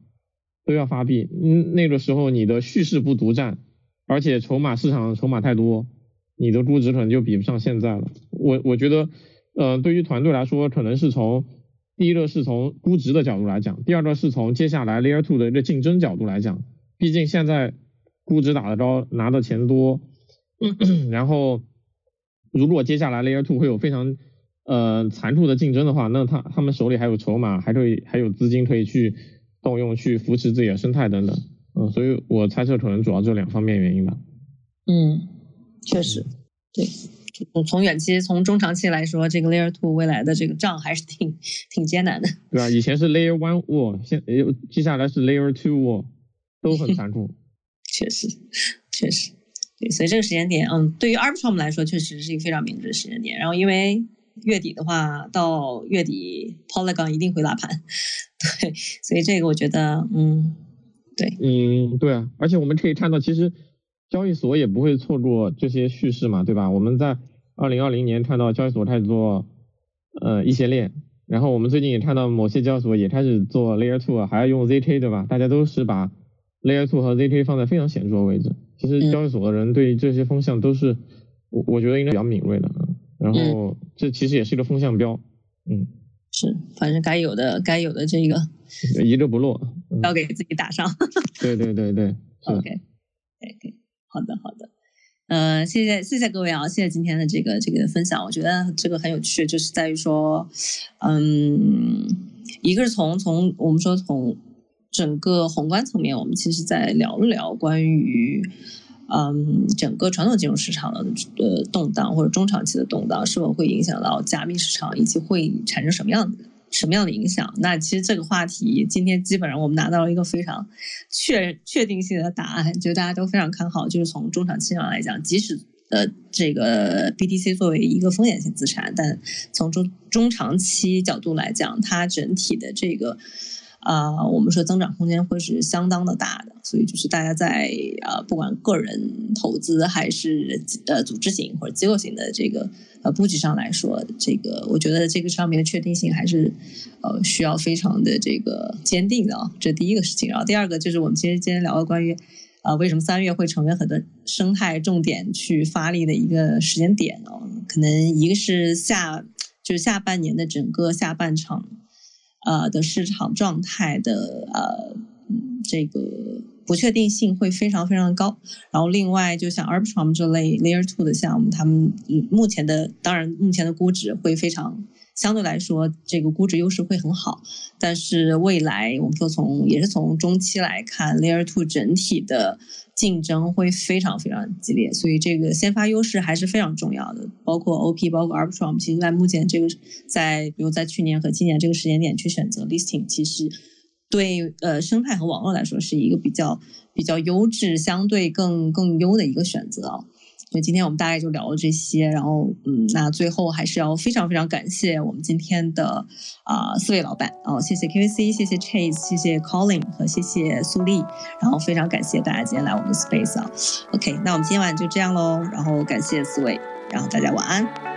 都要发币，嗯，那个时候你的叙事不独占，而且筹码市场筹码太多，你的估值可能就比不上现在了。我我觉得，嗯，对于团队来说，可能是从第一个是从估值的角度来讲，第二个是从接下来 Layer Two 的一个竞争角度来讲。毕竟现在估值打得高，拿的钱多，然后如果接下来 Layer Two 会有非常呃残酷的竞争的话，那他他们手里还有筹码，还可以还有资金可以去动用去扶持自己的生态等等。嗯，所以我猜测可能主要这两方面原因吧。嗯，确实，对。从远期、从中长期来说，这个 Layer Two 未来的这个仗还是挺挺艰难的，对啊？以前是 Layer One War，现接下来是 Layer Two War，都很 残酷。确实，确实，对，所以这个时间点，嗯，对于 Arbitrum 来说，确实是一个非常明智的时间点。然后，因为月底的话，到月底 Polygon 一定会拉盘，对，所以这个我觉得，嗯。对，嗯，对啊，而且我们可以看到，其实交易所也不会错过这些叙事嘛，对吧？我们在二零二零年看到交易所开始做呃一些链，然后我们最近也看到某些交易所也开始做 Layer Two，还要用 ZK，对吧？大家都是把 Layer Two 和 ZK 放在非常显著的位置。其实交易所的人对这些风向都是，我我觉得应该比较敏锐的。然后这其实也是一个风向标，嗯，是，反正该有的该有的这个一个不落，要给自己打上。对对对对，OK，OK，好的好的，呃，谢谢谢谢各位啊，谢谢今天的这个这个分享，我觉得这个很有趣，就是在于说，嗯，一个是从从我们说从。整个宏观层面，我们其实在聊了聊关于，嗯，整个传统金融市场的呃动荡或者中长期的动荡是否会影响到加密市场，以及会产生什么样的什么样的影响？那其实这个话题今天基本上我们拿到了一个非常确确定性的答案，就大家都非常看好。就是从中长期上来讲，即使呃这个 BTC 作为一个风险性资产，但从中中长期角度来讲，它整体的这个。啊，我们说增长空间会是相当的大的，所以就是大家在啊，不管个人投资还是呃组织型或者机构型的这个呃布局上来说，这个我觉得这个上面的确定性还是呃需要非常的这个坚定的啊，这第一个事情。然后第二个就是我们其实今天聊了关于啊为什么三月会成为很多生态重点去发力的一个时间点哦，可能一个是下就是下半年的整个下半场。呃的市场状态的呃这个不确定性会非常非常高，然后另外就像 Arbitrum 这类 Layer Two 的项目，他们目前的当然目前的估值会非常。相对来说，这个估值优势会很好，但是未来我们说从也是从中期来看，Layer Two 整体的竞争会非常非常激烈，所以这个先发优势还是非常重要的。包括 OP，包括 Arbitrum，其实在目前这个在比如在去年和今年这个时间点去选择 Listing，其实对呃生态和网络来说是一个比较比较优质、相对更更优的一个选择啊。所以今天我们大概就聊了这些，然后嗯，那最后还是要非常非常感谢我们今天的啊四位老板哦，谢谢 KVC，谢谢 Chase，谢谢 Colin 和谢谢苏丽，然后非常感谢大家今天来我们的 Space 啊，OK，那我们今天晚上就这样喽，然后感谢四位，然后大家晚安。